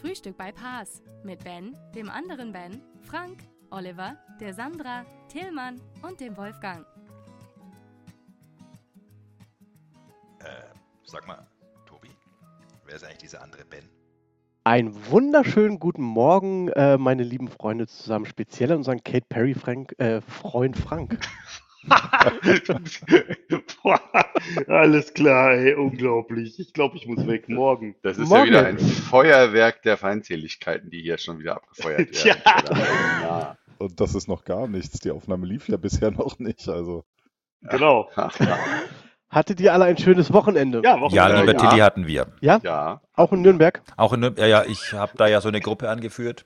Frühstück bei Paas mit Ben, dem anderen Ben, Frank, Oliver, der Sandra, Tillmann und dem Wolfgang. Äh, sag mal, Tobi, wer ist eigentlich dieser andere Ben? Einen wunderschönen guten Morgen, äh, meine lieben Freunde zusammen, speziell an unseren Kate Perry Frank, äh, Freund Frank. Boah, alles klar, ey, unglaublich. Ich glaube, ich muss weg. Morgen. Das ist Morgen. ja wieder ein Feuerwerk der Feindseligkeiten, die hier schon wieder abgefeuert werden. Tja. Ja. Und das ist noch gar nichts. Die Aufnahme lief ja bisher noch nicht. Also, Genau. Hattet ihr alle ein schönes Wochenende? Ja, Woche Ja, lieber ja. Tilly hatten wir. Ja? ja. Auch in Nürnberg? Auch in, Nürn- ja, ja, ich habe da ja so eine Gruppe angeführt.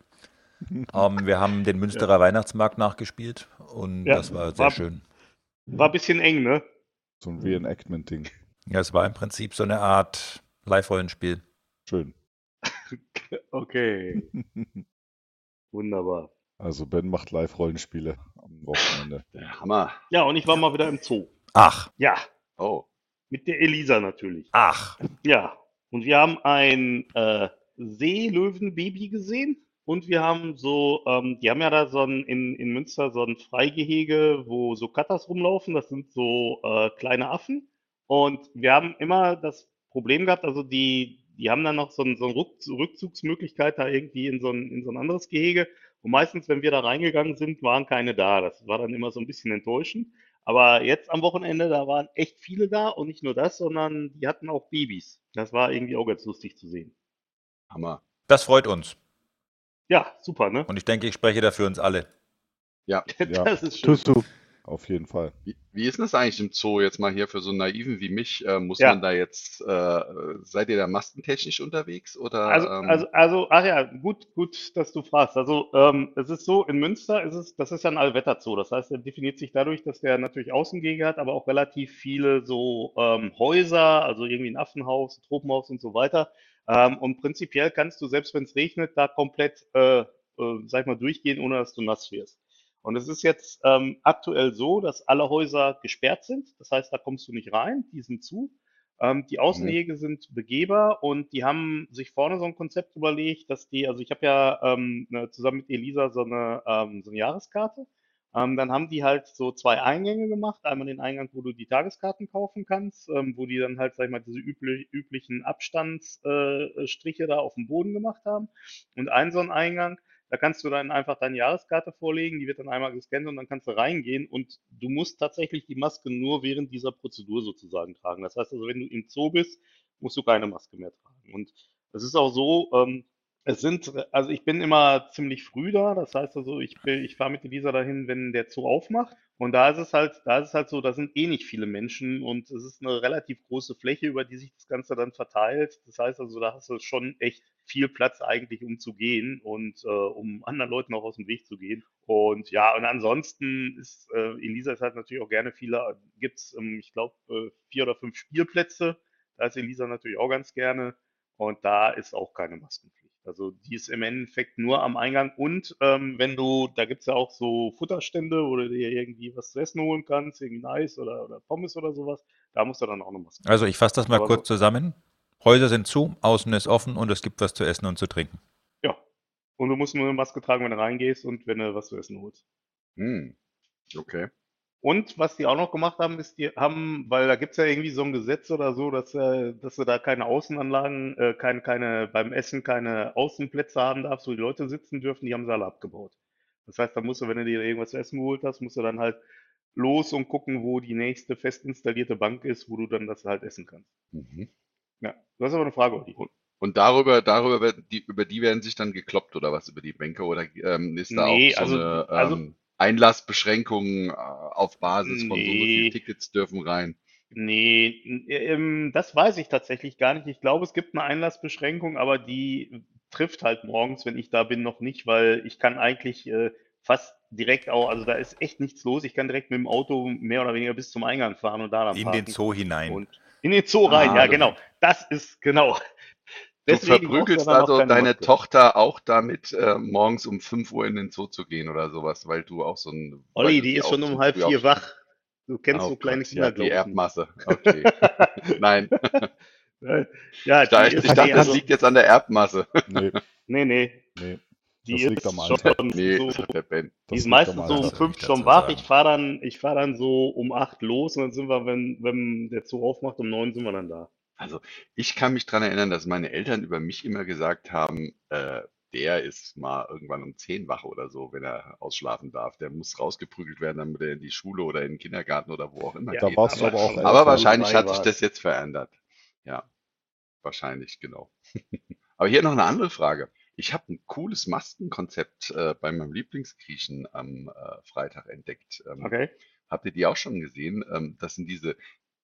Ähm, wir haben den Münsterer Weihnachtsmarkt nachgespielt und Ja, das war sehr war- schön. War ein bisschen eng, ne? so ein Reenactment-Ding. Ja, es war im Prinzip so eine Art Live-Rollenspiel. Schön. Okay, wunderbar. Also Ben macht Live-Rollenspiele am Wochenende. Der Hammer. Ja, und ich war mal wieder im Zoo. Ach, Ja, Oh. mit der Elisa natürlich. ach. Ja, und wir haben ein äh, Seelöwenbaby gesehen. Und wir haben so, ähm, die haben ja da so ein, in, in Münster so ein Freigehege, wo so Katas rumlaufen. Das sind so äh, kleine Affen. Und wir haben immer das Problem gehabt, also die, die haben dann noch so, ein, so eine Rück, Rückzugsmöglichkeit da irgendwie in so, ein, in so ein anderes Gehege. Und meistens, wenn wir da reingegangen sind, waren keine da. Das war dann immer so ein bisschen enttäuschend. Aber jetzt am Wochenende, da waren echt viele da und nicht nur das, sondern die hatten auch Babys. Das war irgendwie auch ganz lustig zu sehen. Hammer. Das freut uns. Ja, super, ne? Und ich denke, ich spreche da für uns alle. Ja, Das ist schön. Tust du. auf jeden Fall. Wie, wie ist denn das eigentlich im Zoo jetzt mal hier für so einen Naiven wie mich? Äh, muss Ja. man da jetzt, äh, seid ihr da mastentechnisch unterwegs oder? Also, ähm, also, also, ach ja, gut, gut, dass du fragst. Also, ähm, es ist so, in Münster ist es, das ist ja ein Allwetterzoo. Das heißt, er definiert sich dadurch, dass der natürlich Außengehege hat, aber auch relativ viele so ähm, Häuser, also irgendwie ein Affenhaus, ein Tropenhaus und so weiter. Ähm, und prinzipiell kannst du, selbst wenn es regnet, da komplett, äh, äh, sag ich mal, durchgehen, ohne dass du nass wirst. Und es ist jetzt ähm, aktuell so, dass alle Häuser gesperrt sind. Das heißt, da kommst du nicht rein, die sind zu. Ähm, die Außenwege sind begehbar und die haben sich vorne so ein Konzept überlegt, dass die, also ich habe ja ähm, ne, zusammen mit Elisa so eine, ähm, so eine Jahreskarte. Ähm, dann haben die halt so zwei Eingänge gemacht. Einmal den Eingang, wo du die Tageskarten kaufen kannst, ähm, wo die dann halt, sag ich mal, diese übli üblichen Abstandsstriche äh, da auf dem Boden gemacht haben. Und einen so einen Eingang, da kannst du dann einfach deine Jahreskarte vorlegen, die wird dann einmal gescannt und dann kannst du reingehen und du musst tatsächlich die Maske nur während dieser Prozedur sozusagen tragen. Das heißt also, wenn du im Zoo bist, musst du keine Maske mehr tragen. Und es ist auch so, ähm, es sind, also ich bin immer ziemlich früh da, das heißt also, ich, bin- ich fahre mit Elisa dahin, wenn der Zoo aufmacht. Und da ist es halt, da ist es halt so, da sind eh nicht viele Menschen und es ist eine relativ große Fläche, über die sich das Ganze dann verteilt. Das heißt also, da hast du schon echt viel Platz eigentlich, um zu gehen und äh, um anderen Leuten auch aus dem Weg zu gehen. Und ja, und ansonsten ist äh, Elisa ist halt natürlich auch gerne viele, gibt's, ähm, ich glaube, äh, vier oder fünf Spielplätze. Da ist Elisa natürlich auch ganz gerne. Und da ist auch keine Maskenpflicht. Also die ist im Endeffekt nur am Eingang. Und ähm, wenn du, da gibt's ja auch so Futterstände, wo du dir irgendwie was zu essen holen kannst, irgendwie Eis oder, oder Pommes oder sowas, da musst du dann auch eine Maske. Also ich fasse das mal Aber kurz zusammen. Häuser sind zu, außen ist offen und es gibt was zu essen und zu trinken. Ja. Und du musst nur eine Maske tragen, wenn du reingehst und wenn du was zu essen holst. hm. Okay. Und was die auch noch gemacht haben, ist, die haben, weil da gibt's ja irgendwie so ein Gesetz oder so, dass, äh, dass du da keine Außenanlagen, äh, keine, keine, beim Essen keine Außenplätze haben darfst, wo die Leute sitzen dürfen, die haben sie alle abgebaut. Das heißt, da musst du, wenn du dir irgendwas zu essen geholt hast, musst du dann halt los und gucken, wo die nächste fest installierte Bank ist, wo du dann das halt essen kannst. Mhm. Ja, du hast aber eine Frage, Olli. Und darüber, darüber die, über die werden sich dann gekloppt oder was über die Bänke oder ähm, ist da Nee, auch so also- eine also- ähm, Einlassbeschränkung äh, auf Basis von so und so Nee. viel Tickets dürfen rein? Nee, n- ähm, das weiß ich tatsächlich gar nicht. Ich glaube, es gibt eine Einlassbeschränkung, aber die trifft halt morgens, wenn ich da bin, noch nicht, weil ich kann eigentlich äh, fast direkt auch, also da ist echt nichts los. Ich kann direkt mit dem Auto mehr oder weniger bis zum Eingang fahren und da dann In den parken. Zoo hinein. Und in den Zoo rein, Ah, ja, genau. Das ist genau. Du Deswegen verprügelst also deine Maske. Tochter auch damit, äh, morgens um 5 Uhr in den Zoo zu gehen oder sowas, weil du auch so ein. Olli, die ist schon um halb vier wach. Du kennst Oh so kleine Gott, Kinder, ja, die. Erbmasse. Okay. Nein. Ja, Ich dachte, die ich ist, dachte, das also, liegt jetzt an der Erbmasse. Nee, nee, nee, nee. die Das liegt ist am Alter. schon Nee, so, sagt der Ben. die ist meistens so um fünf schon wach. Ich fahre dann, ich fahre dann so um acht los und dann sind wir, wenn, wenn der Zoo aufmacht, um neun sind wir dann da. Also, ich kann mich dran erinnern, dass meine Eltern über mich immer gesagt haben, äh, der ist mal irgendwann um 10 wach oder so, wenn er ausschlafen darf. Der muss rausgeprügelt werden, damit er in die Schule oder in den Kindergarten oder wo auch immer Ja, Da geht. warst du Aber, aber auch schon aber wahrscheinlich hat sich das jetzt verändert. Ja, wahrscheinlich, genau. Aber hier noch eine andere Frage. Ich habe ein cooles Maskenkonzept äh, bei meinem Lieblingsgriechen am äh, Freitag entdeckt. Ähm, Okay? Habt ihr die auch schon gesehen? Ähm, das sind diese,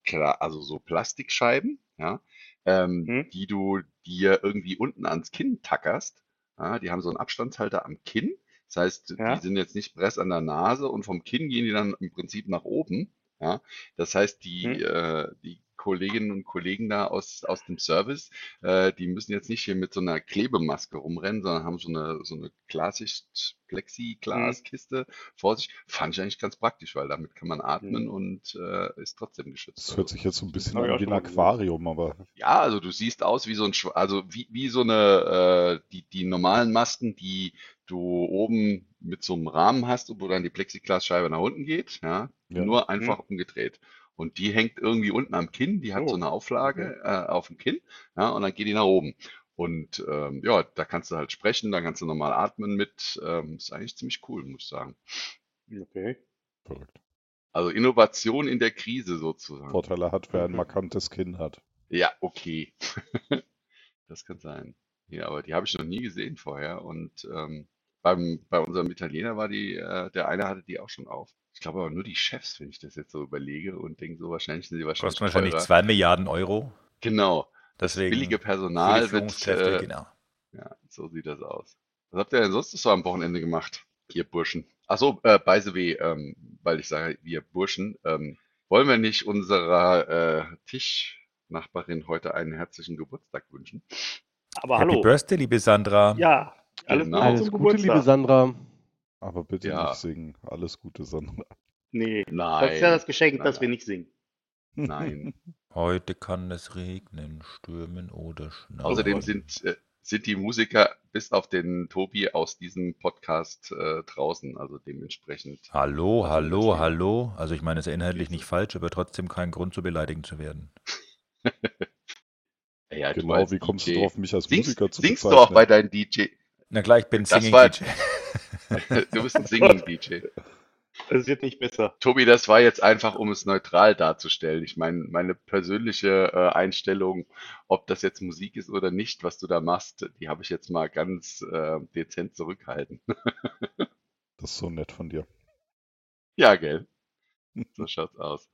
Kla- also so Plastikscheiben, ja, ähm, Hm? die du dir irgendwie unten ans Kinn tackerst. Ja, die haben so einen Abstandshalter am Kinn. Das heißt, die Ja? sind jetzt nicht press an der Nase und vom Kinn gehen die dann im Prinzip nach oben. Ja, das heißt, die, Hm? äh, die Kolleginnen und Kollegen da aus, aus dem Service, äh, die müssen jetzt nicht hier mit so einer Klebemaske rumrennen, sondern haben so eine, so eine Klarsicht Hm? Plexiglaskiste vor sich. Fand ich eigentlich ganz praktisch, weil damit kann man atmen Hm. und äh, ist trotzdem geschützt. Das hört sich jetzt so ein bisschen an wie ein. Aquarium, aber ja, also du siehst aus wie so ein, also wie, wie so eine, äh, die, die normalen Masken, die du oben mit so einem Rahmen hast, wo dann die Plexiglasscheibe nach unten geht, ja, ja. nur einfach umgedreht. Und die hängt irgendwie unten am Kinn, die hat so Oh, eine okay. Auflage äh, auf dem Kinn, ja, und dann geht die nach oben. Und ähm, ja, da kannst du halt sprechen, da kannst du normal atmen mit. Ähm, ist eigentlich ziemlich cool, muss ich sagen. Okay. Verrückt. Also Innovation in der Krise sozusagen. Vorteile hat, wer ein Mhm. markantes Kinn hat. Ja, okay. Das kann sein. Ja, aber die habe ich noch nie gesehen vorher. Und ähm, beim, bei unserem Italiener war die, äh, der eine hatte die auch schon auf. Ich glaube aber nur die Chefs, wenn ich das jetzt so überlege und denke, so wahrscheinlich sind sie wahrscheinlich Kostet wahrscheinlich teurer. 2 Milliarden Euro. Genau. Das Deswegen billige für Personal die wird, äh, genau. ja, so sieht das aus. Was habt ihr denn sonst so am Wochenende gemacht, ihr Burschen? Ach so, äh, by the way, ähm, weil ich sage, wir Burschen, ähm, wollen wir nicht unserer äh, Tischnachbarin heute einen herzlichen Geburtstag wünschen? Aber Happy hallo. Birthday, liebe Sandra. Ja, alles Genau. Gute Alles Gute, liebe Geburtstag. Sandra. Aber bitte Ja. nicht singen. Alles Gute, Sandra. Nee, Nein. das ist ja das Geschenk, Nein, dass wir nicht singen. Nein. Heute kann es regnen, stürmen oder schneien. Außerdem sind, äh, sind die Musiker bis auf den Tobi aus diesem Podcast äh, draußen, also dementsprechend. Hallo, Also hallo, hallo. Also ich meine, es ist inhaltlich nicht falsch, aber trotzdem kein Grund, so beleidigend zu werden. Ja, du Genau, wie kommst du DJ. drauf, mich als Singst, Musiker zu singst du auch bezeichnen? bei deinem DJ? Na klar, ich bin Das Singing war- DJ. Du bist ein Singing-DJ. Es wird nicht besser. Tobi, das war jetzt einfach, um es neutral darzustellen. Ich meine, meine persönliche äh, Einstellung, ob das jetzt Musik ist oder nicht, was du da machst, die habe ich jetzt mal ganz äh, dezent zurückhalten. Das ist so nett von dir. Ja, gell? So schaut's aus.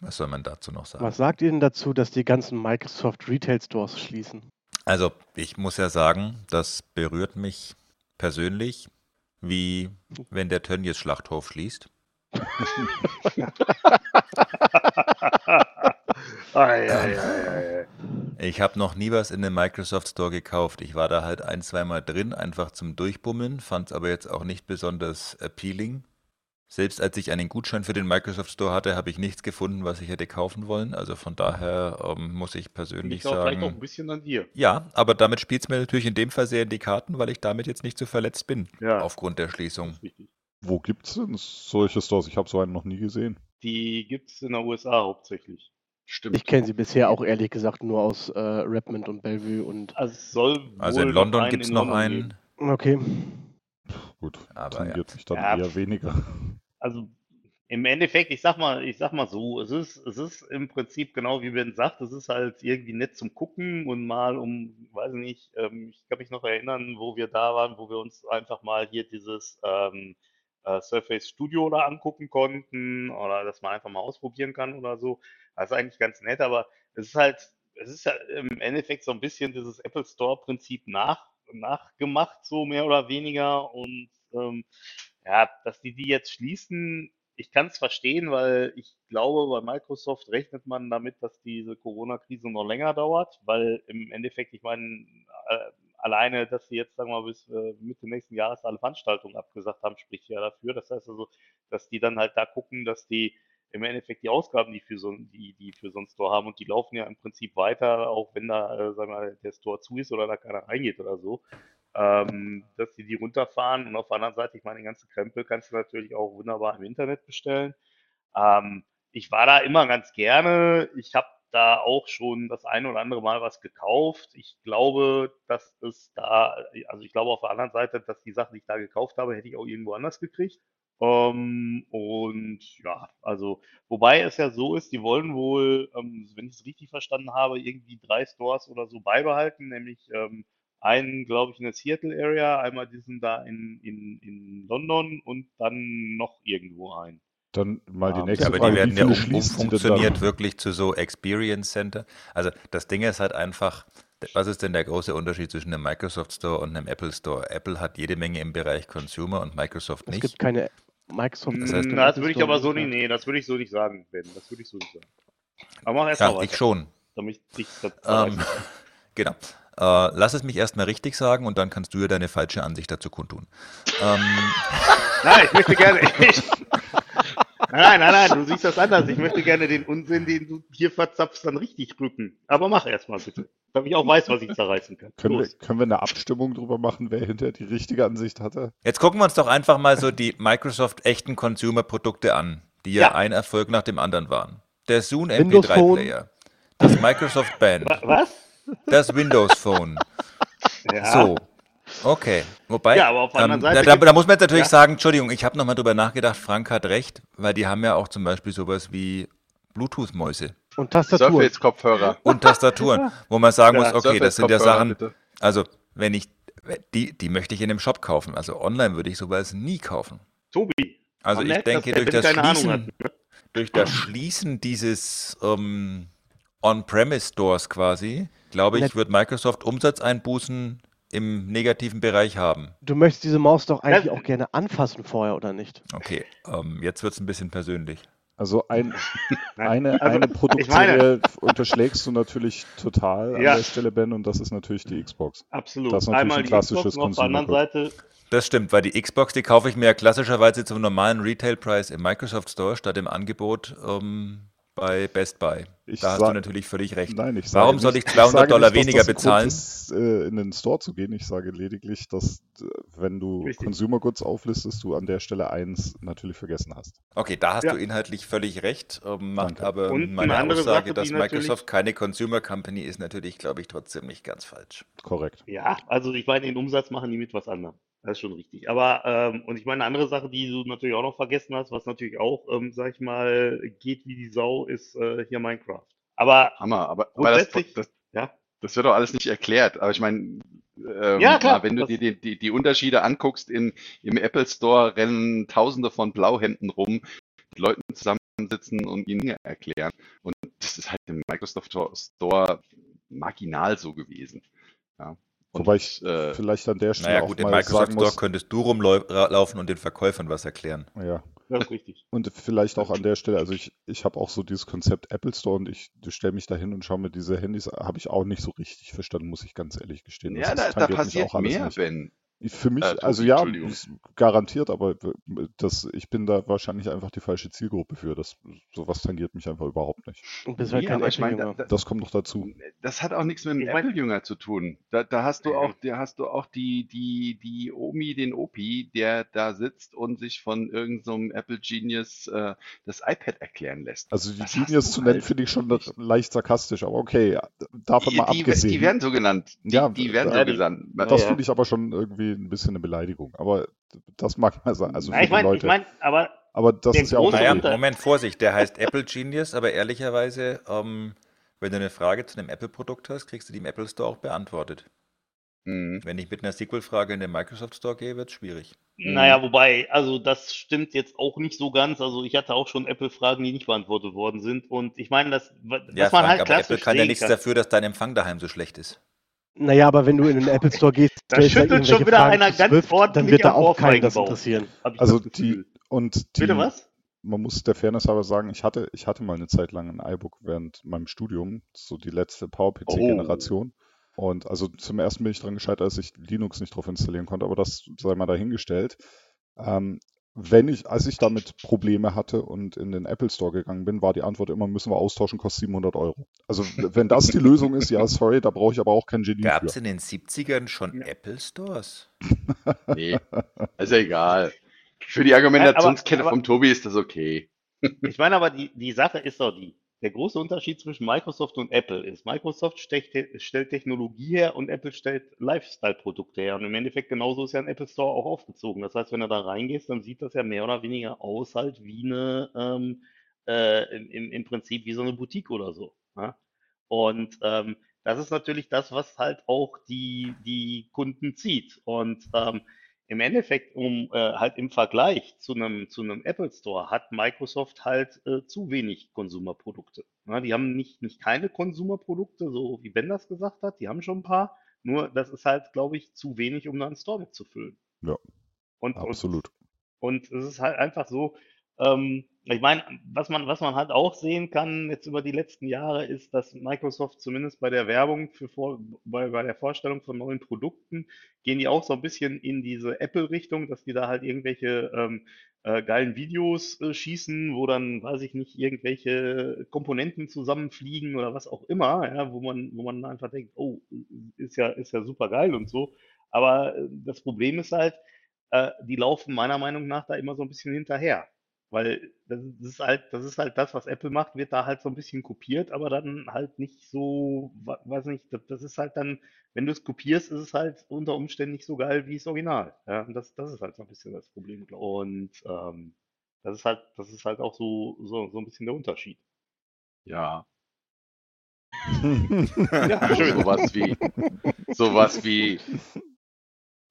Was soll man dazu noch sagen? Was sagt ihr denn dazu, dass die ganzen Microsoft Retail Stores schließen? Also, ich muss ja sagen, das berührt mich persönlich, wie wenn der Tönnies Schlachthof schließt. Ich habe noch nie was in dem Microsoft Store gekauft. Ich war da halt ein, zweimal drin, einfach zum Durchbummeln, fand es aber jetzt auch nicht besonders appealing. Selbst als ich einen Gutschein für den Microsoft Store hatte, habe ich nichts gefunden, was ich hätte kaufen wollen. Also von daher ähm, muss ich persönlich Liegt auch vielleicht auch ein sagen, bisschen an dir. ja, aber damit spielt es mir natürlich in dem Fall sehr in die Karten, weil ich damit jetzt nicht so verletzt bin, Ja. aufgrund der Schließung. Wo gibt's denn solche Stores? Ich habe so einen noch nie gesehen. Die gibt es in der USA hauptsächlich. Stimmt. Ich kenne sie bisher auch ehrlich gesagt nur aus äh, Redmond und Bellevue und. Also es soll Also in London gibt es noch London einen. geben. Okay. Gut, Aber tangiert mich dann Ja, eher weniger. Also im Endeffekt, ich sag mal, ich sag mal so, es ist, es ist im Prinzip genau wie Ben sagt, es ist halt irgendwie nett zum Gucken und mal um, weiß nicht, ähm, ich kann mich noch erinnern, wo wir da waren, wo wir uns einfach mal hier dieses ähm, äh, Surface Studio da angucken konnten oder dass man einfach mal ausprobieren kann oder so. Das ist eigentlich ganz nett, aber es ist halt es ist ja im Endeffekt so ein bisschen dieses Apple Store-Prinzip nach, nachgemacht, so mehr oder weniger. Und ähm, ja, dass die die jetzt schließen, ich kann es verstehen, weil ich glaube, bei Microsoft rechnet man damit, dass diese Corona-Krise noch länger dauert, weil im Endeffekt, ich meine, äh, alleine, dass sie jetzt, sagen wir mal, bis äh, Mitte nächsten Jahres alle Veranstaltungen abgesagt haben, spricht ja dafür. Das heißt also, dass die dann halt da gucken, dass die im Endeffekt die Ausgaben, die für so die, die für so einen Store haben und die laufen ja im Prinzip weiter, auch wenn da, äh, sagen wir mal, der Store zu ist oder da keiner reingeht oder so, ähm, dass die die runterfahren und auf der anderen Seite, ich meine, den ganzen Krempel kannst du natürlich auch wunderbar im Internet bestellen. Ähm, ich war da immer ganz gerne. Ich habe da auch schon das ein oder andere Mal was gekauft. Ich glaube, dass es da, also ich glaube auf der anderen Seite, dass die Sachen, die ich da gekauft habe, hätte ich auch irgendwo anders gekriegt. Ähm, und ja, also, wobei es ja so ist, die wollen wohl, ähm, wenn ich es richtig verstanden habe, irgendwie drei Stores oder so beibehalten, nämlich ähm, einen, glaube ich, in der Seattle Area, einmal diesen da in, in, in London und dann noch irgendwo ein. Dann mal die nächste Ja, aber Frage. die werden ja um, umfunktioniert wirklich zu so Experience Center. Also das Ding ist halt einfach, was ist denn der große Unterschied zwischen einem Microsoft Store und einem Apple Store? Apple hat jede Menge im Bereich Consumer und Microsoft Es nicht. gibt keine Microsoft. Das heißt- Store, Na, das würde ich aber so nicht, nee, das würde ich so nicht sagen, Ben. Das würde ich so nicht sagen. Aber mach erst mal Ja, weiter, ich schon. damit ich das Ähm, genau. Äh, lass es mich erstmal richtig sagen und dann kannst du ja deine falsche Ansicht dazu kundtun. Ähm, Nein, ich möchte gerne. Ich, nein, nein, nein, du siehst das anders. Ich möchte gerne den Unsinn, den du hier verzapfst, dann richtig rücken. Aber mach erst mal bitte. Damit ich auch weiß, was ich zerreißen kann. Können wir, können wir eine Abstimmung drüber machen, wer hinterher die richtige Ansicht hatte? jetzt gucken wir uns doch einfach mal so die Microsoft echten Consumer-Produkte an, die ja, Ja. ein Erfolg nach dem anderen waren. Der Zoom Windows Phone. MP3-Player, das Microsoft Band, Wa- Was? Das Windows Phone. Ja. So. Okay. Wobei, Ja, aber auf der anderen ähm, Seite da, da, da muss man jetzt natürlich Ja. sagen, Entschuldigung, ich habe nochmal drüber nachgedacht, Frank hat recht, weil die haben ja auch zum Beispiel sowas wie Bluetooth-Mäuse Und Tastatur. Surface-Kopfhörer. und Tastaturen, wo man sagen Ja, muss, okay, das sind ja Sachen, bitte. also wenn ich, die, die möchte ich in einem Shop kaufen, also online würde ich sowas nie kaufen. Tobi. Also ich denke, der durch das. Schließen, durch das Schließen dieses ähm, On-Premise-Stores quasi, glaube ich, wird Microsoft Umsatzeinbußen im negativen Bereich haben. Du möchtest diese Maus doch eigentlich Ja. auch gerne anfassen vorher, oder nicht? Okay, ähm, jetzt wird es ein bisschen persönlich. Also ein, eine, Also, eine Produktserie unterschlägst du natürlich total an Ja. der Stelle, Ben, und das ist natürlich die Xbox. Absolut. Das ist natürlich Einmal ein die klassisches Xbox und auf der anderen Seite Das stimmt, weil die Xbox, die kaufe ich mir ja klassischerweise zum normalen Retail-Preis im Microsoft Store statt im Angebot ähm, bei Best Buy. Ich da hast du natürlich völlig recht. Nein, ich Warum soll ich 200 sage Dollar nicht, weniger bezahlen? Ist, äh, in den Store zu gehen. Ich sage lediglich, dass äh, wenn du Richtig. Consumer Goods auflistest, du an der Stelle eins natürlich vergessen hast. Okay, da hast Ja. du inhaltlich völlig recht, ähm, macht Danke. aber Und eine meine andere Aussage, Sache, dass Microsoft keine Consumer Company ist, natürlich, glaube ich, trotzdem nicht ganz falsch. Korrekt. Ja, also ich meine, den Umsatz machen die mit was anderem. Das ist schon richtig. Aber, ähm, und ich meine, eine andere Sache, die du natürlich auch noch vergessen hast, was natürlich auch, ähm, sag ich mal, geht wie die Sau, ist äh, hier Minecraft. Aber Hammer, aber, aber das, das, ja, das wird doch alles nicht erklärt. Aber ich meine, ähm, Ja, klar, wenn du dir die, die, die Unterschiede anguckst, in, im Apple Store rennen Tausende von Blauhemden rum, mit Leuten zusammensitzen und ihnen Dinge erklären. Und das ist halt im Microsoft Store marginal so gewesen. Ja. Und, Wobei ich äh, vielleicht an der Stelle Naja auch gut, im mal Microsoft sagen Store muss, könntest du rumlaufen und den Verkäufern was erklären. ja, das ist richtig. und vielleicht auch an der Stelle, also ich, ich habe auch so dieses Konzept Apple Store und ich stelle mich da hin und schaue mir diese Handys, habe ich auch nicht so richtig verstanden, muss ich ganz ehrlich gestehen. ja, Das da, da mich passiert auch mehr, nicht. Ben. Für mich, Äh, Tobi, also ja, garantiert, aber das, ich bin da wahrscheinlich einfach die falsche Zielgruppe für. Das, sowas tangiert mich einfach überhaupt nicht. Du bist halt Nee, kein aber ich meine, Apple-Jünger. da, da, Das kommt noch dazu. das hat auch nichts mit einem Apple-Jünger zu tun. Da, da hast du auch, da hast du auch die, die, die Omi, den Opi, der da sitzt und sich von irgendeinem Apple Genius äh, das iPad erklären lässt. Also die Das Genius zu nennen, halt finde ich schon nicht. leicht sarkastisch, aber okay, davon Die, mal die, abgesehen. die werden so genannt. Die, Ja, die werden ja, so die- genannt. das Ja. finde ich aber schon irgendwie ein bisschen eine Beleidigung. Aber das mag mal sein. Also Na, ich meine, ich Leute. meine, aber aber das ist ja auch Naja, Moment, Vorsicht, der heißt Apple Genius, aber ehrlicherweise, ähm, wenn du eine Frage zu einem Apple-Produkt hast, kriegst du die im Apple Store auch beantwortet. Mhm. Wenn ich mit einer SQL-Frage in den Microsoft Store gehe, wird es schwierig. Naja, Mhm. wobei, also das stimmt jetzt auch nicht so ganz. Also ich hatte auch schon Apple-Fragen, die nicht beantwortet worden sind. Und ich meine, das, was Ja, man Frank, halt aber Apple klassisch kann ja nichts kann. dafür, dass dein Empfang daheim so schlecht ist. Naja, aber wenn du in den Apple Store gehst, Da stellst schüttelt schon wieder Fragen einer ganz Swift, dann ordentlich wird da auch keinen das interessieren. Also das die und die, Bitte was? man muss der Fairness halber sagen, ich hatte, ich hatte mal eine Zeit lang ein iBook während meinem Studium, so die letzte Oh. PowerPC-Generation. Und also zum ersten bin ich dran gescheitert, dass ich Linux nicht drauf installieren konnte, aber das sei mal dahingestellt. Ähm, wenn ich, als ich damit Probleme hatte und in den Apple Store gegangen bin, war die Antwort immer, müssen wir austauschen, kostet 700 Euro. Also wenn das die Lösung ist, ja, sorry, da brauche ich aber auch kein Genie Gab es in den 70ern schon Apple Stores? Nee, ist ja egal. Für die Argumentationskette vom Tobi ist das okay. ich meine aber, die, die Sache ist doch die. Der große Unterschied zwischen Microsoft und Apple ist, Microsoft stellt, Technologie her und Apple stellt Lifestyle-Produkte her. Und im Endeffekt genauso ist ja ein Apple Store auch aufgezogen. Das heißt, wenn du da reingehst, dann sieht das ja mehr oder weniger aus halt wie eine, ähm, äh, im, im Prinzip wie so eine Boutique oder so. Ja? Und ähm, das ist natürlich das, was halt auch die, die Kunden zieht. Und ähm, im Endeffekt, um äh, halt im Vergleich zu einem zu einem Apple Store hat Microsoft halt äh, zu wenig Konsumerprodukte. Ja, die haben nicht nicht keine Konsumerprodukte, so wie Ben das gesagt hat. Die haben schon ein paar. Nur das ist halt, glaube ich, zu wenig, um da einen Store mitzufüllen. Ja, Und, und absolut. und es ist halt einfach so, ähm, ich meine, was man, was man halt auch sehen kann jetzt über die letzten Jahre, ist, dass Microsoft zumindest bei der Werbung für vor, bei, bei der Vorstellung von neuen Produkten gehen die auch so ein bisschen in diese Apple-Richtung, dass die da halt irgendwelche ähm, äh, geilen Videos äh, schießen, wo dann, weiß ich nicht, irgendwelche Komponenten zusammenfliegen oder was auch immer, ja, wo man, wo man einfach denkt, oh, ist ja, ist ja super geil und so. Aber äh, das Problem ist halt, äh, die laufen meiner Meinung nach da immer so ein bisschen hinterher. Weil das ist halt, das ist halt das, was Apple macht, wird da halt so ein bisschen kopiert, aber dann halt nicht so, weiß nicht, das, das ist halt dann, wenn du es kopierst, ist es halt unter Umständen nicht so geil wie das Original. Ja, und das, das ist halt so ein bisschen das Problem, glaube ich. Und ähm, das ist halt, das ist halt auch so, so, so ein bisschen der Unterschied. Ja. Ja, schön. Sowas wie, sowas wie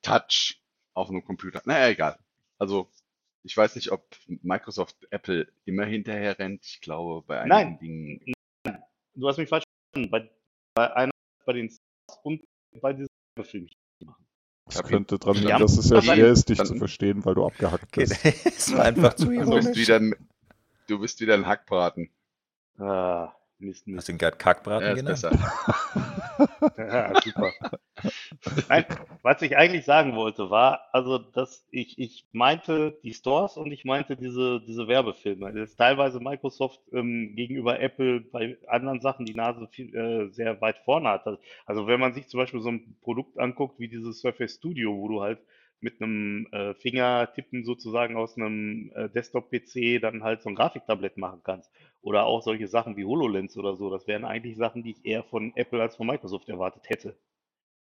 Touch auf einem Computer. Naja, egal. Also, ich weiß nicht, ob Microsoft Apple immer hinterher rennt. Ich glaube, bei einigen Nein, Dingen. du hast mich falsch verstanden. Bei, bei einer, bei den Stars und bei diesem Film. Das hab ihn- könnte dran liegen, haben dass es ja das schwer ist, dich dann- zu verstehen, weil du abgehackt Okay, bist. es war einfach zu Du bist ironisch. wieder ein, du bist wieder ein Hackbraten. Ah, Mist, Hast du Mist. ihn gerade Kackbraten Ja, genannt? besser. Ja, super. Nein, was ich eigentlich sagen wollte, war, also, dass ich, ich meinte die Stores und ich meinte diese, diese Werbefilme. Das ist teilweise Microsoft ähm, gegenüber Apple bei anderen Sachen die Nase viel, äh, sehr weit vorne hat. Also, wenn man sich zum Beispiel so ein Produkt anguckt wie dieses Surface Studio, wo du halt mit einem äh, Fingertippen sozusagen aus einem äh, Desktop-PC dann halt so ein Grafiktablett machen kannst. Oder auch solche Sachen wie HoloLens oder so. Das wären eigentlich Sachen, die ich eher von Apple als von Microsoft erwartet hätte.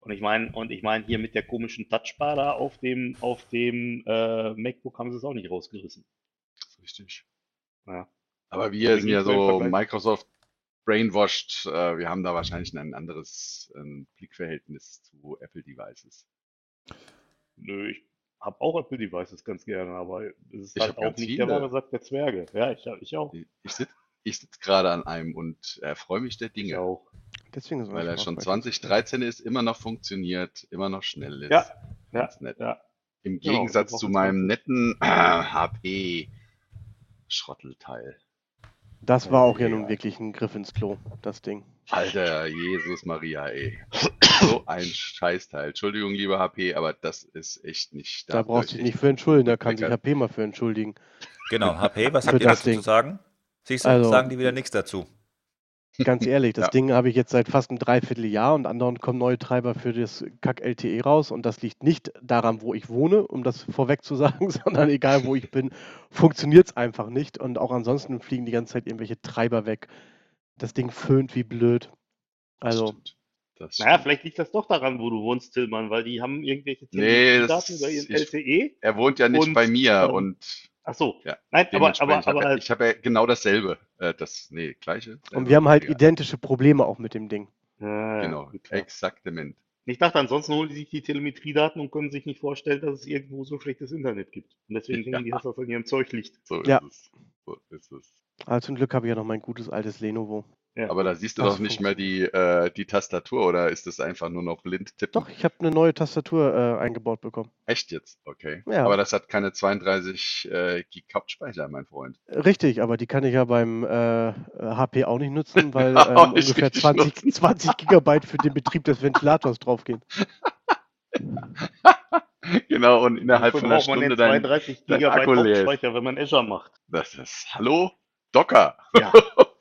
Und ich meine, und ich meine, hier mit der komischen Touchbar da auf dem, auf dem äh, MacBook haben sie es auch nicht rausgerissen. Richtig. Ja. Aber wir sind ja so Microsoft brainwashed. Äh, wir haben da wahrscheinlich ein anderes Blickverhältnis zu Apple Devices. Nö, ich habe auch Apple Devices ganz gerne, aber es ist Ich halt hab auch nicht der viele. wahre Sack der Zwerge. Ja, ich, ich auch. Ich, ich sitze ich sitz gerade an einem und erfreue mich der Ich Dinge, auch. Deswegen ist weil er schon bei 2013 ist, immer noch funktioniert, immer noch schnell ist. Ja, ja, Ganz nett. ja. Im Genau, Gegensatz das zu meinem netten HP Schrottelteil. Das war auch ja Ja. nun wirklich ein Griff ins Klo, das Ding. Alter Jesus Maria, ey. So ein Scheißteil. Entschuldigung, lieber HP, aber das ist echt nicht. Da brauchst du dich ich nicht für entschuldigen, da kann sich. HP mal für entschuldigen. Genau, HP, was habt ihr dazu zu Ding. sagen? Siehst du, Also- sagen die wieder nichts dazu. Ganz ehrlich, das Ja. Ding habe ich jetzt seit fast einem Dreivierteljahr und andauernd kommen neue Treiber für das Kack-LTE raus und das liegt nicht daran, wo ich wohne, um das vorweg zu sagen, sondern egal wo ich bin, funktioniert es einfach nicht und auch ansonsten fliegen die ganze Zeit irgendwelche Treiber weg. Das Ding föhnt wie blöd. Das Also, stimmt. Das Naja, stimmt. vielleicht liegt das doch daran, wo du wohnst, Tillmann, weil die haben irgendwelche Nee, das Daten über ihren ist- LTE. Er wohnt ja nicht Und, bei mir ähm, und Ach so. Ja, Nein, aber, aber, ich habe aber ja, halt, ich hab ja genau dasselbe. Äh, das, nee, gleiche. und selbe, wir haben halt egal. identische Probleme auch mit dem Ding. Ja, ja, Genau, exaktement. Ich dachte, ansonsten holen die sich die Telemetriedaten und können sich nicht vorstellen, dass es irgendwo so schlechtes Internet gibt. Und deswegen denken die, dass das an ihrem Zeug liegt. So ist Ja. es. So ist es. Aber zum Glück habe ich ja noch mein gutes altes Lenovo. Ja. Aber da siehst du Das doch nicht mehr die, äh, die Tastatur oder ist das einfach nur noch blind tippen? Doch, ich habe eine neue Tastatur äh, eingebaut bekommen. Echt jetzt? Okay. Ja. Aber das hat keine 32 äh, Gig Hauptspeicher, mein Freund. Richtig, aber die kann ich ja beim äh, HP auch nicht nutzen, weil ähm, nicht ungefähr richtig 20, nutzen. 20 Gigabyte für den Betrieb des Ventilators draufgehen. genau, und innerhalb von einer Stunde dein, 32 dein Gigabyte Akku leer wenn man Azure macht. Das ist, hallo? Docker. Ja.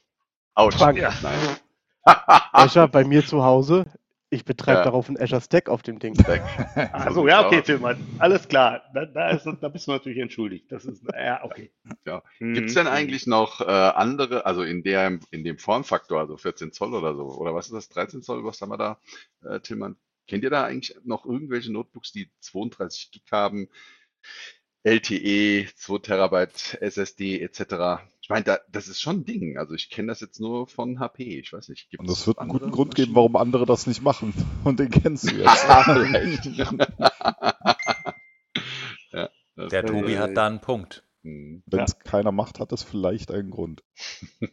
Autsch. Ja. Nein. Azure bei mir zu Hause. Ich betreibe Ja. darauf einen Azure Stack auf dem Ding. Achso, sieht's ja, okay. Tillmann. Alles klar. Da, da, ist, da bist du natürlich entschuldigt. Das ist, ja, okay. Ja. Mhm. Gibt es denn eigentlich noch äh, andere, also in der, in dem Formfaktor, also 14 Zoll oder so, oder was ist das, 13 Zoll, was haben wir da, äh, Tillmann? Kennt ihr da eigentlich noch irgendwelche Notebooks, die 32 Gig haben, LTE, 2 Terabyte SSD etc.? Ich meine, da, das ist schon ein Ding. Also ich kenne das jetzt nur von HP. Ich weiß nicht, gibt Und es wird einen guten Grund geben, warum andere das nicht machen. Und den kennst du jetzt. Ja, das Der Tobi hat da einen Punkt. Hm. Wenn es keiner macht, hat es vielleicht einen Grund.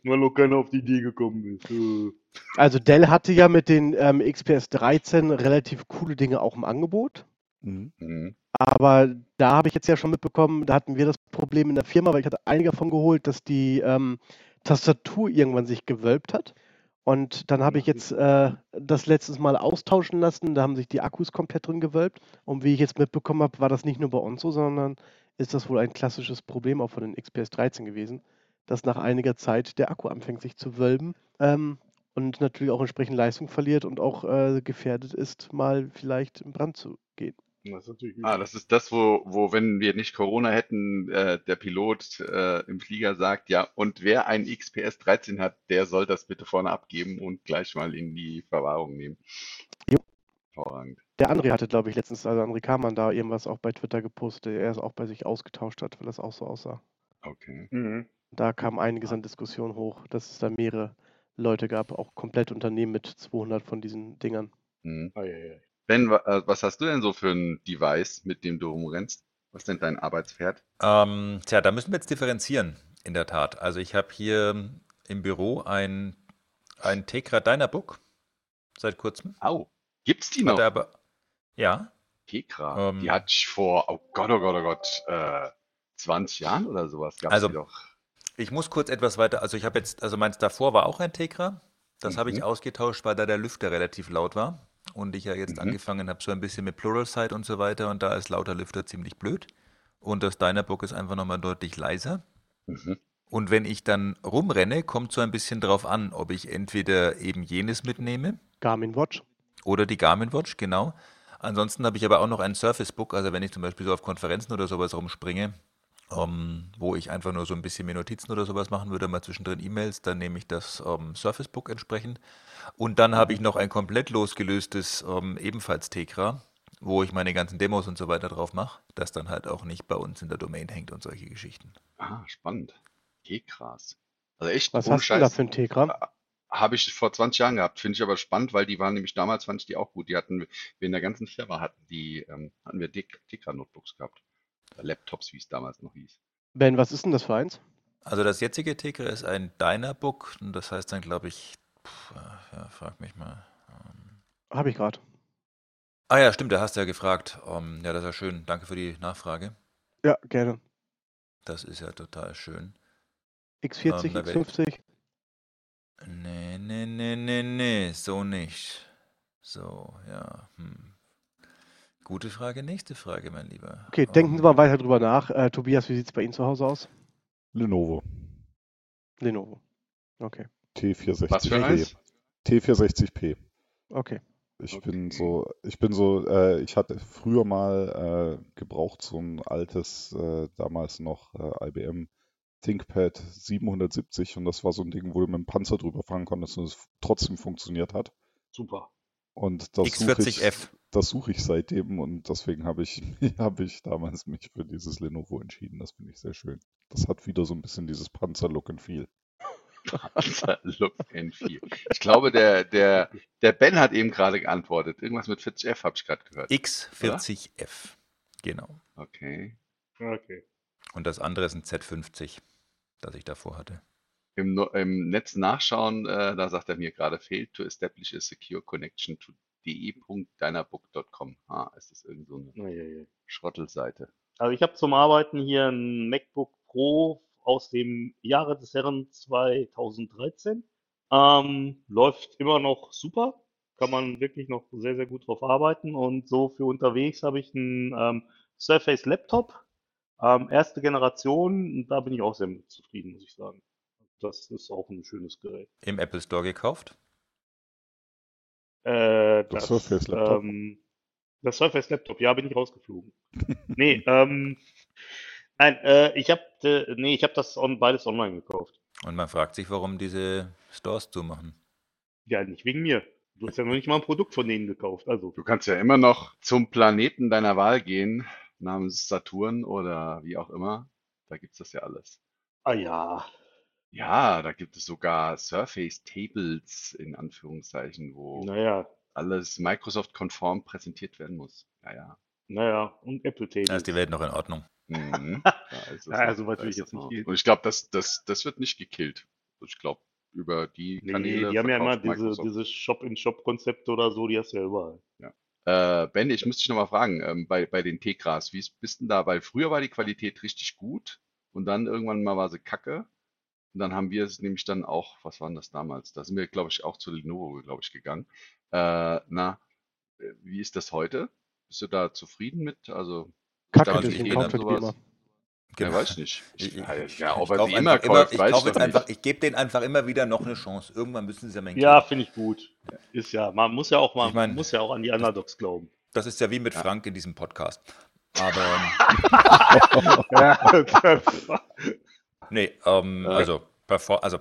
Weil noch keiner auf die Idee gekommen ist. Äh. Also Dell hatte ja mit den ähm, XPS 13 relativ coole Dinge auch im Angebot. Mhm. Hm. Aber da habe ich jetzt ja schon mitbekommen, da hatten wir das Problem in der Firma, weil ich hatte einige davon geholt, dass die ähm, Tastatur irgendwann sich gewölbt hat. Und dann habe ich jetzt äh, das letztes Mal austauschen lassen, da haben sich die Akkus komplett drin gewölbt. Und wie ich jetzt mitbekommen habe, war das nicht nur bei uns so, sondern ist das wohl ein klassisches Problem auch von den XPS 13 gewesen, dass nach einiger Zeit der Akku anfängt sich zu wölben ähm, und natürlich auch entsprechend Leistung verliert und auch äh, gefährdet ist, mal vielleicht in Brand zu gehen. Das ist natürlich Ah, das ist das, wo, wo, wenn wir nicht Corona hätten, äh, der Pilot äh, im Flieger sagt, ja, und wer ein XPS 13 hat, der soll das bitte vorne abgeben und gleich mal in die Verwahrung nehmen. Jo. Hervorragend. Der André hatte, glaube ich, letztens, also André Kamann da irgendwas auch bei Twitter gepostet, der er es auch bei sich ausgetauscht hat, weil das auch so aussah. Okay. Mhm. Da kam einiges an Diskussion hoch, dass es da mehrere Leute gab, auch komplett Unternehmen mit 200 von diesen Dingern. Mhm. Ei, ei, ei. Ben, äh, was hast du denn so für ein Device, mit dem du rumrennst? Was ist denn dein Arbeitspferd? Ähm, tja, da müssen wir jetzt differenzieren, in der Tat. Also ich habe hier im Büro ein, ein Tegra Dynabook seit kurzem. Au, gibt's die noch? Aber, ja, Tekra, Ähm. die hatte ich vor, oh Gott, oh Gott, oh Gott, äh, 20 Jahren oder sowas gab's Also- die doch. ich muss kurz etwas weiter, also ich habe jetzt, also meins davor war auch ein Tegra. Das habe ich Mhm. ausgetauscht, weil da der Lüfter relativ laut war. Und ich ja jetzt Mhm. angefangen habe, so ein bisschen mit Pluralsight und so weiter. Und da ist lauter Lüfter ziemlich blöd. Und das Dynabook ist einfach nochmal deutlich leiser. Mhm. Und wenn ich dann rumrenne, kommt so ein bisschen drauf an, ob ich entweder eben jenes mitnehme Garmin Watch. oder die Garmin Watch, genau. Ansonsten habe ich aber auch noch ein Surface Book, also wenn ich zum Beispiel so auf Konferenzen oder sowas rumspringe, ähm, wo ich einfach nur so ein bisschen mehr Notizen oder sowas machen würde, mal zwischendrin E-Mails, dann nehme ich das ähm, Surface Book entsprechend. Und dann habe ich noch ein komplett losgelöstes, ähm, ebenfalls Tegra, wo ich meine ganzen Demos und so weiter drauf mache, das dann halt auch nicht bei uns in der Domain hängt und solche Geschichten. Ah, spannend. Tekras. Also echt, Was hast du denn da Scheiß. für ein Tegra? Habe ich vor 20 Jahren gehabt. Finde ich aber spannend, weil die waren nämlich damals, fand ich die auch gut. Die hatten, wir in der ganzen Firma hatten die, ähm, hatten wir Tekra-Notebooks gehabt. Laptops, wie es damals noch hieß. Ben, was ist denn das für eins? Also das jetzige Tegra ist ein Dynabook, und das heißt dann, glaube ich, pff, ja, frag mich mal. Ähm, Habe ich gerade. Ah ja, stimmt, da hast du ja gefragt. Ähm, ja, das ist ja schön. Danke für die Nachfrage. Ja, gerne. Das ist ja total schön. X40, Ähm, da werd- X50. Nee, nee, nee, nee, nee, so nicht. So, ja. Hm. Gute Frage, nächste Frage, mein Lieber. Okay, denken Ähm, Sie mal weiter drüber nach. Äh, Tobias, wie sieht es bei Ihnen zu Hause aus? Lenovo. Lenovo. Okay, T460P. Was für eins? T460P. okay. Ich Okay. bin so, ich bin so, äh, ich hatte früher mal äh, gebraucht so ein altes, äh, damals noch äh, IBM ThinkPad 770 und das war so ein Ding, wo du mit dem Panzer drüber fahren konntest und es trotzdem funktioniert hat. Super. Und das suche ich, X40F. das suche ich seitdem und deswegen habe ich, habe ich damals mich für dieses Lenovo entschieden. Das finde ich sehr schön. Das hat wieder so ein bisschen dieses Panzer-Look and Feel. Panzer Look N4. Ich glaube, der, der, der Ben hat eben gerade geantwortet. Irgendwas mit 40F habe ich gerade gehört. X40F. Genau. Okay. Okay. Und das andere ist ein Z50, das ich davor hatte. Im, im Netz nachschauen, äh, da sagt er mir gerade, failed to establish a secure connection to de.deinerbook.com. Ah, ist das irgend so eine Eieiei. Schrottelseite? Also ich habe zum Arbeiten hier ein MacBook Pro aus dem Jahre des Herren 2013. Ähm, läuft immer noch super. Kann man wirklich noch sehr, sehr gut drauf arbeiten. Und so für unterwegs habe ich einen ähm, Surface Laptop. Ähm, erste Generation. Und da bin ich auch sehr zufrieden, muss ich sagen. Das ist auch ein schönes Gerät. Im Apple Store gekauft. Äh, Das Surface Laptop? Ähm, das Surface Laptop, ja, bin ich rausgeflogen. Nee, ähm, nein, äh, ich habe äh, nee, ich habe das on, beides online gekauft. Und man fragt sich, warum diese Stores zumachen. Ja, nicht wegen mir. Du hast ja noch nicht mal ein Produkt von denen gekauft. Also, Du kannst ja immer noch zum Planeten deiner Wahl gehen, namens Saturn oder wie auch immer. Da gibt's das ja alles. ah ja. Ja, da gibt es sogar Surface Tables in Anführungszeichen, wo Naja, alles Microsoft-konform präsentiert werden muss. Ja, ja. naja. Und Apple Da ist die Tables. Welt noch in Ordnung. Mhm. Da ist es Ja, noch, so weit da will ist jetzt nicht noch. gehen. Und ich glaube, das, das, das wird nicht gekillt. Ich glaube, über die Nee, Kanäle die haben ja immer verkauft diese, Microsoft. diese Shop-in-Shop-Konzepte oder so, die hast du ja überall. Äh, Ben, ich muss dich nochmal fragen, ähm, bei, bei den Tegras, wie ist- bist denn da? Weil früher war die Qualität richtig gut und dann irgendwann mal war sie kacke. Und dann haben wir es nämlich dann auch, was war denn das damals? Da sind wir, glaube ich, auch zu Lenovo, glaube ich, gegangen. Äh, na, äh, wie ist das heute? Bist du da zufrieden mit? Also, Kacke, Also deswegen ich kauft bin er die immer. ja, weiß ich nicht. Ich, ja, ich, ja, ob ich er sie immer kauft, ich weiß ich einfach, nicht. ich gebe denen einfach immer wieder noch eine Chance. Irgendwann müssen sie ja mein Ja, finde ich gut. Ist ja, man muss ja auch mal, Ich mein- muss ja auch an die Underdogs glauben. Das ist ja wie mit Ja. Frank in diesem Podcast. Aber nee, ähm, Ja. also, also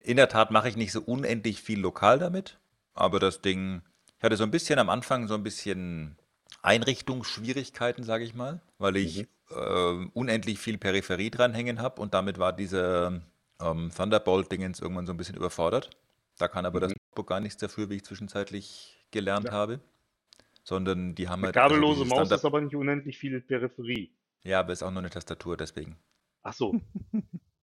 in der Tat mache ich nicht so unendlich viel lokal damit, aber das Ding, ich hatte so ein bisschen am Anfang so ein bisschen Einrichtungsschwierigkeiten, sage ich mal, weil ich äh, unendlich viel Peripherie dranhängen habe und damit war diese ähm, Thunderbolt-Dingens irgendwann so ein bisschen überfordert. Da kann aber das Mhm. Notebook gar nichts dafür, wie ich zwischenzeitlich gelernt habe. Sondern die haben Eine halt. also kabellose diese Maus ist aber nicht unendlich viel Peripherie. ja, aber ist auch nur eine Tastatur, deswegen. Ach so.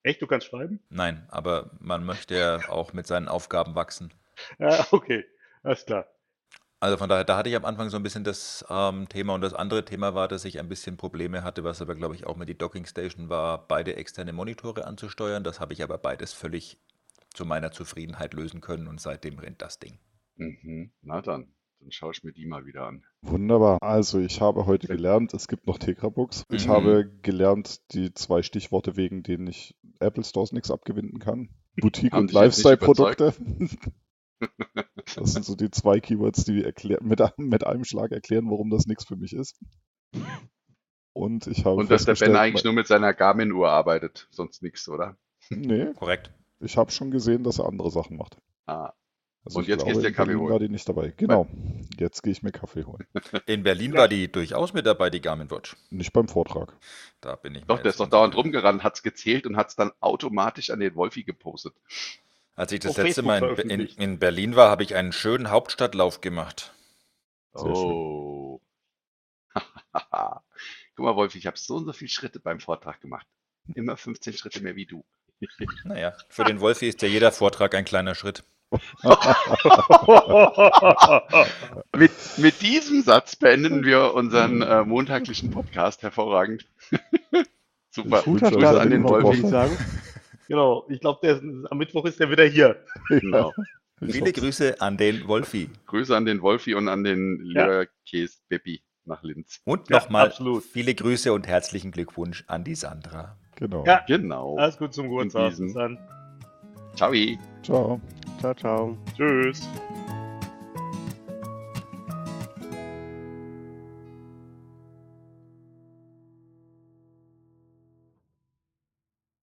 Echt, du kannst schreiben? Nein, aber man möchte ja auch mit seinen Aufgaben wachsen. Ja, okay. Alles klar. Also von daher, da hatte ich am Anfang so ein bisschen das ähm, Thema und das andere Thema war, dass ich ein bisschen Probleme hatte, was aber glaube ich auch mit die Docking Station war, beide externe Monitore anzusteuern. Das habe ich aber beides völlig zu meiner Zufriedenheit lösen können und seitdem rennt das Ding. Mhm. Na dann, dann schaue ich mir die mal wieder an. Wunderbar. Also, ich habe heute gelernt, es gibt noch Tegra-Books. Ich Mhm. habe gelernt, die zwei Stichworte, wegen denen ich Apple Stores nichts abgewinnen kann. Boutique Haben und Lifestyle-Produkte. Das sind so die zwei Keywords, die erklär mit, einem- mit einem Schlag erklären, warum das nichts für mich ist. Und ich habe Und dass der Ben eigentlich nur mit seiner Garmin-Uhr arbeitet, sonst nichts, oder? Nee, Korrekt. ich habe schon gesehen, dass er andere Sachen macht. Ah, Also Und jetzt gehst du dir Kaffee Berlin holen. war die nicht dabei. Genau. Jetzt gehe ich mir Kaffee holen. In Berlin war die durchaus mit dabei, die Garmin Watch. Nicht beim Vortrag. Da bin ich doch, der ist doch dauernd rumgerannt, hat's gezählt und hat's dann automatisch an den Wolfi gepostet. Als ich das Auf letzte Facebook Mal in, in, in Berlin war, habe ich einen schönen Hauptstadtlauf gemacht. Sehr schön. oh. Guck mal, Wolfi, ich habe so und so viele Schritte beim Vortrag gemacht. Immer 15 Schritte mehr wie du. Naja, für den Wolfi ist ja jeder Vortrag ein kleiner Schritt. Mit, mit diesem Satz beenden wir unseren äh, montaglichen Podcast hervorragend. Super. Guter Grüße Start an den Wolfi. sagen. genau. Ich glaube, am Mittwoch ist er wieder hier. Genau. Ich Viele. Grüße an den Wolfi. Grüße an den Wolfi und an den Ja. Leberkäse Beppi nach Linz. Und Ja, nochmal viele Grüße und herzlichen Glückwunsch an die Sandra. Genau. Ja. Genau. Alles gut zum Geburtstag. Ciao. Ciao. Ciao, ciao. Tschüss.